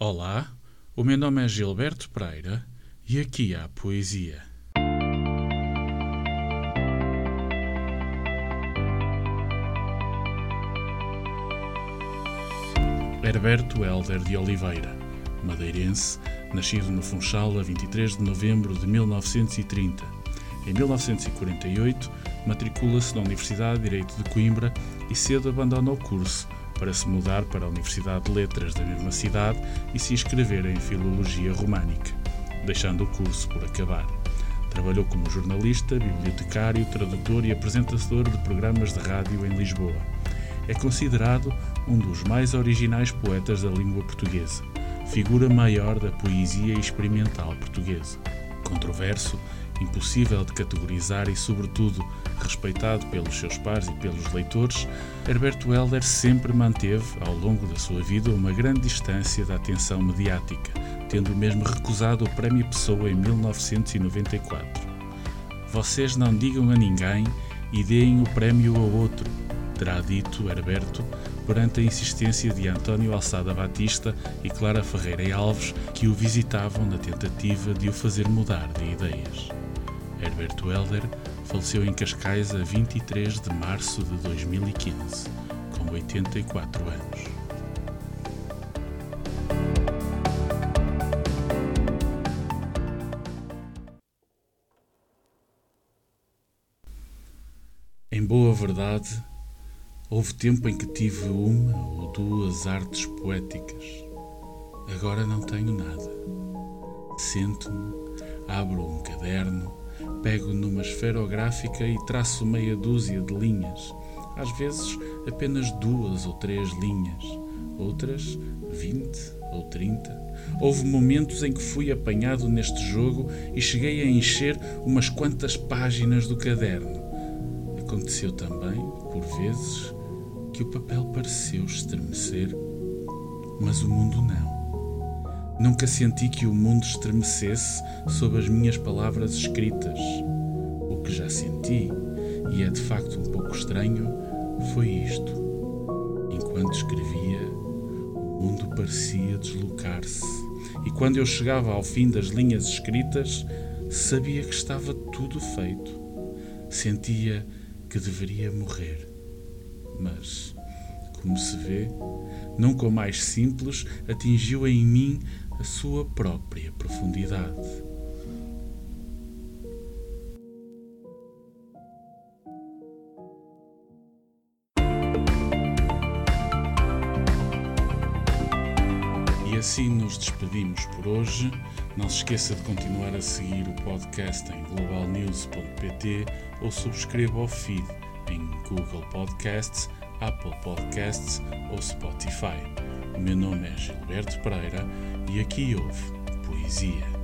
Olá, o meu nome é Gilberto Pereira e aqui há poesia. Herberto Helder de Oliveira, madeirense, nascido no Funchal a 23 de novembro de 1930. Em 1948, matricula-se na Universidade de Direito de Coimbra e cedo abandona o curso para se mudar para a Universidade de Letras da mesma cidade e se inscrever em Filologia Românica, deixando o curso por acabar. Trabalhou como jornalista, bibliotecário, tradutor e apresentador de programas de rádio em Lisboa. É considerado um dos mais originais poetas da língua portuguesa, figura maior da poesia experimental portuguesa. Controverso, impossível de categorizar e, sobretudo, respeitado pelos seus pares e pelos leitores, Herberto Helder sempre manteve, ao longo da sua vida, uma grande distância da atenção mediática, tendo mesmo recusado o Prémio Pessoa em 1994. Vocês não digam a ninguém e deem o prémio a outro, terá dito Herberto perante a insistência de António Alçada Batista e Clara Ferreira Alves, que o visitavam na tentativa de o fazer mudar de ideias. Herberto Helder faleceu em Cascais a 23 de março de 2015, com 84 anos. Em boa verdade, houve tempo em que tive uma ou duas artes poéticas. Agora não tenho nada. Sento-me, abro um caderno Pego numa esferográfica e traço meia dúzia de linhas, às vezes apenas duas ou três linhas, outras vinte ou trinta. Houve momentos em que fui apanhado neste jogo e cheguei a encher umas quantas páginas do caderno. Aconteceu também, por vezes, que o papel pareceu estremecer, mas o mundo não. Nunca senti que o mundo estremecesse sob as minhas palavras escritas. O que já senti, e é de facto um pouco estranho, foi isto. Enquanto escrevia, o mundo parecia deslocar-se, e quando eu chegava ao fim das linhas escritas, sabia que estava tudo feito. Sentia que deveria morrer. Mas, como se vê, nunca o mais simples atingiu em mim a sua própria profundidade. E assim nos despedimos por hoje. Não se esqueça de continuar a seguir o podcast em globalnews.pt ou subscreva o feed em Google Podcasts, Apple Podcasts ou Spotify. Meu nome é Gilberto Pereira e aqui houve poesia.